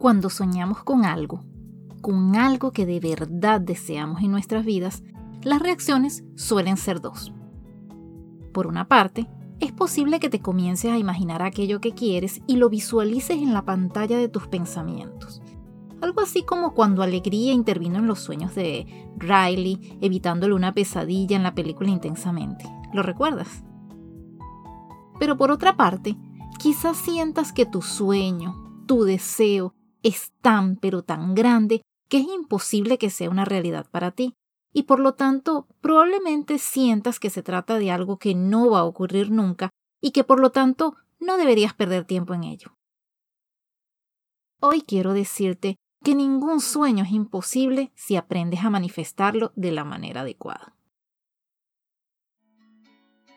Cuando soñamos con algo, con algo que de verdad deseamos en nuestras vidas, las reacciones suelen ser dos. Por una parte, es posible que te comiences a imaginar aquello que quieres y lo visualices en la pantalla de tus pensamientos. Algo así como cuando Alegría intervino en los sueños de Riley, evitándole una pesadilla en la película Intensamente. ¿Lo recuerdas? Pero por otra parte, quizás sientas que tu sueño, tu deseo, es tan pero tan grande que es imposible que sea una realidad para ti, y por lo tanto probablemente sientas que se trata de algo que no va a ocurrir nunca y que por lo tanto no deberías perder tiempo en ello. Hoy quiero decirte que ningún sueño es imposible si aprendes a manifestarlo de la manera adecuada.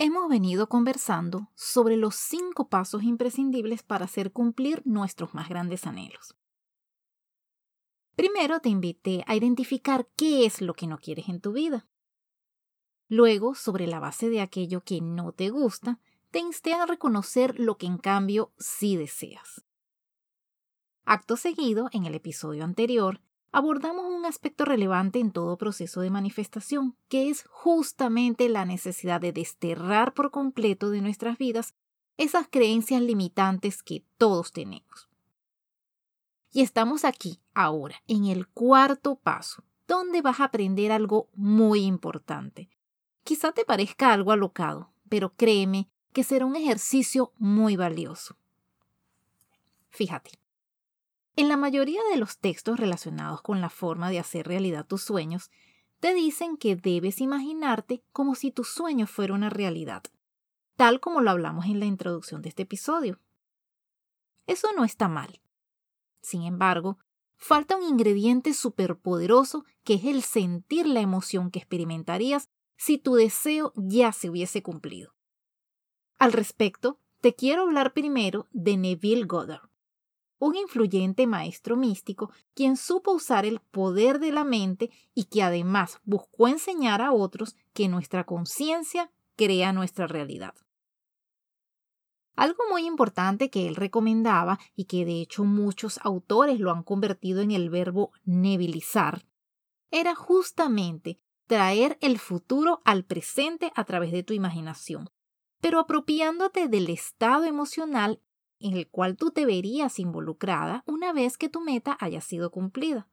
Hemos venido conversando sobre los cinco pasos imprescindibles para hacer cumplir nuestros más grandes anhelos. Primero te invité a identificar qué es lo que no quieres en tu vida. Luego, sobre la base de aquello que no te gusta, te insté a reconocer lo que en cambio sí deseas. Acto seguido, en el episodio anterior, abordamos un aspecto relevante en todo proceso de manifestación, que es justamente la necesidad de desterrar por completo de nuestras vidas esas creencias limitantes que todos tenemos. Y estamos aquí, ahora, en el cuarto paso, donde vas a aprender algo muy importante. Quizá te parezca algo alocado, pero créeme que será un ejercicio muy valioso. Fíjate, en la mayoría de los textos relacionados con la forma de hacer realidad tus sueños, te dicen que debes imaginarte como si tu sueño fuera una realidad, tal como lo hablamos en la introducción de este episodio. Eso no está mal. Sin embargo, falta un ingrediente superpoderoso que es el sentir la emoción que experimentarías si tu deseo ya se hubiese cumplido. Al respecto, te quiero hablar primero de Neville Goddard, un influyente maestro místico quien supo usar el poder de la mente y que además buscó enseñar a otros que nuestra conciencia crea nuestra realidad. Algo muy importante que él recomendaba y que de hecho muchos autores lo han convertido en el verbo nebilizar, era justamente traer el futuro al presente a través de tu imaginación, pero apropiándote del estado emocional en el cual tú te verías involucrada una vez que tu meta haya sido cumplida.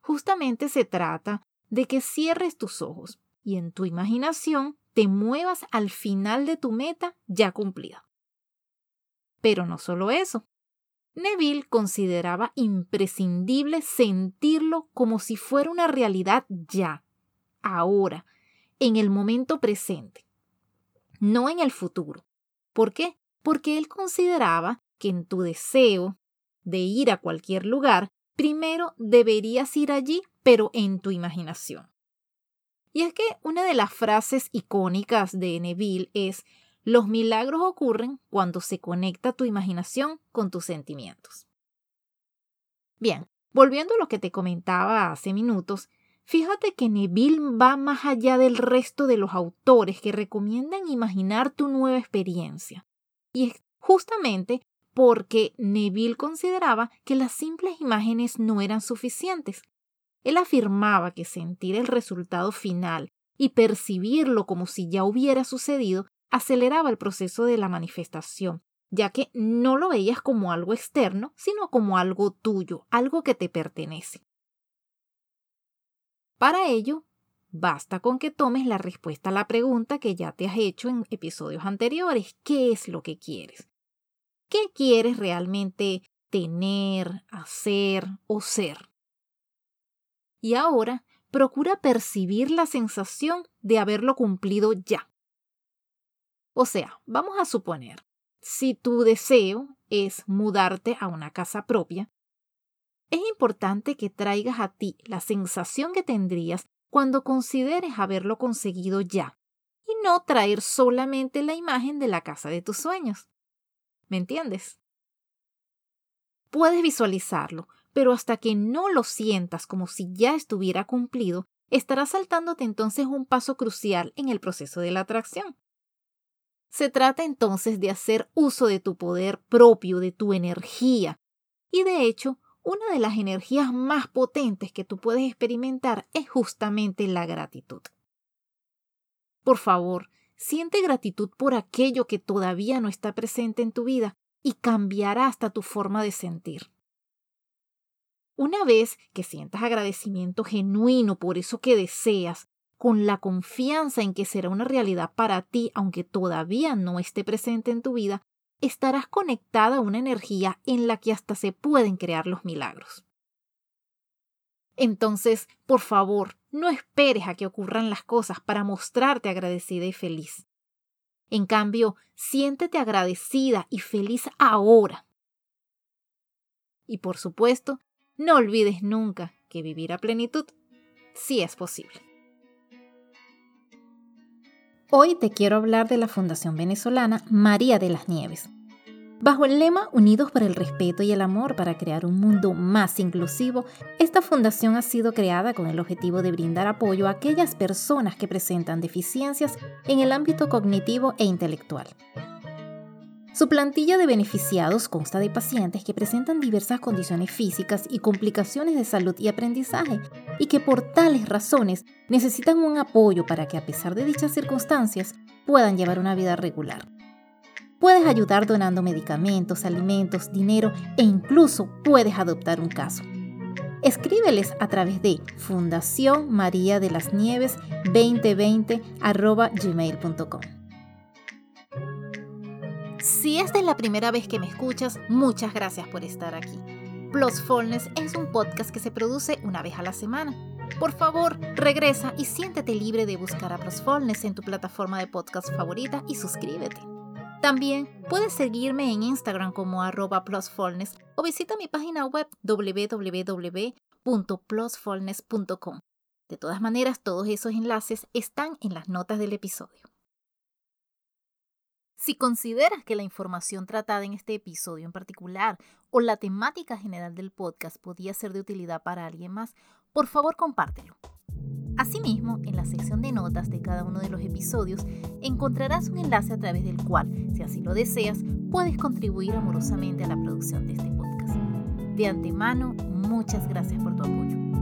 Justamente se trata de que cierres tus ojos y en tu imaginación te muevas al final de tu meta ya cumplida. Pero no solo eso. Neville consideraba imprescindible sentirlo como si fuera una realidad ya, ahora, en el momento presente, no en el futuro. ¿Por qué? Porque él consideraba que en tu deseo de ir a cualquier lugar, primero deberías ir allí, pero en tu imaginación. Y es que una de las frases icónicas de Neville es, los milagros ocurren cuando se conecta tu imaginación con tus sentimientos. Bien, volviendo a lo que te comentaba hace minutos, fíjate que Neville va más allá del resto de los autores que recomiendan imaginar tu nueva experiencia. Y es justamente porque Neville consideraba que las simples imágenes no eran suficientes. Él afirmaba que sentir el resultado final y percibirlo como si ya hubiera sucedido aceleraba el proceso de la manifestación, ya que no lo veías como algo externo, sino como algo tuyo, algo que te pertenece. Para ello, Basta con que tomes la respuesta a la pregunta que ya te has hecho en episodios anteriores. ¿Qué es lo que quieres? ¿Qué quieres realmente tener, hacer o ser? Y ahora procura percibir la sensación de haberlo cumplido ya. O sea, vamos a suponer Si tu deseo es mudarte a una casa propia, es importante que traigas a ti la sensación que tendrías cuando consideres haberlo conseguido ya y no traer solamente la imagen de la casa de tus sueños. ¿Me entiendes? Puedes visualizarlo, pero hasta que no lo sientas como si ya estuviera cumplido, estarás saltándote entonces un paso crucial en el proceso de la atracción. Se trata entonces de hacer uso de tu poder propio, de tu energía. Y de hecho, una de las energías más potentes que tú puedes experimentar es justamente la gratitud. Por favor, siente gratitud por aquello que todavía no está presente en tu vida y cambiará hasta tu forma de sentir. Una vez que sientas agradecimiento genuino por eso que deseas, con la confianza en que será una realidad para ti, aunque todavía no esté presente en tu vida, estarás conectada a una energía en la que hasta se pueden crear los milagros. Entonces, por favor, no esperes a que ocurran las cosas para mostrarte agradecida y feliz. En cambio, siéntete agradecida y feliz ahora. Y por supuesto, no olvides nunca que vivir a plenitud sí es posible. Hoy te quiero hablar de la Fundación Venezolana María de las Nieves. Bajo el lema Unidos por el Respeto y el Amor para crear un mundo más inclusivo, esta fundación ha sido creada con el objetivo de brindar apoyo a aquellas personas que presentan deficiencias en el ámbito cognitivo e intelectual. Su plantilla de beneficiados consta de pacientes que presentan diversas condiciones físicas y complicaciones de salud y aprendizaje y que por tales razones necesitan un apoyo para que a pesar de dichas circunstancias puedan llevar una vida regular. Puedes ayudar donando medicamentos, alimentos, dinero e incluso puedes adoptar un caso. Escríbeles a través de Fundación María de las Nieves 2020 gmail.com. Si esta es la primera vez que me escuchas, muchas gracias por estar aquí. Plusfulness es un podcast que se produce una vez a la semana. Por favor, regresa y siéntete libre de buscar a Plusfulness en tu plataforma de podcast favorita y suscríbete. También puedes seguirme en Instagram como arroba plusfulness o visita mi página web www.plusfulness.com. De todas maneras, todos esos enlaces están en las notas del episodio. Si consideras que la información tratada en este episodio en particular o la temática general del podcast podía ser de utilidad para alguien más, por favor compártelo. Asimismo, en la sección de notas de cada uno de los episodios encontrarás un enlace a través del cual, si así lo deseas, puedes contribuir amorosamente a la producción de este podcast. De antemano, muchas gracias por tu apoyo.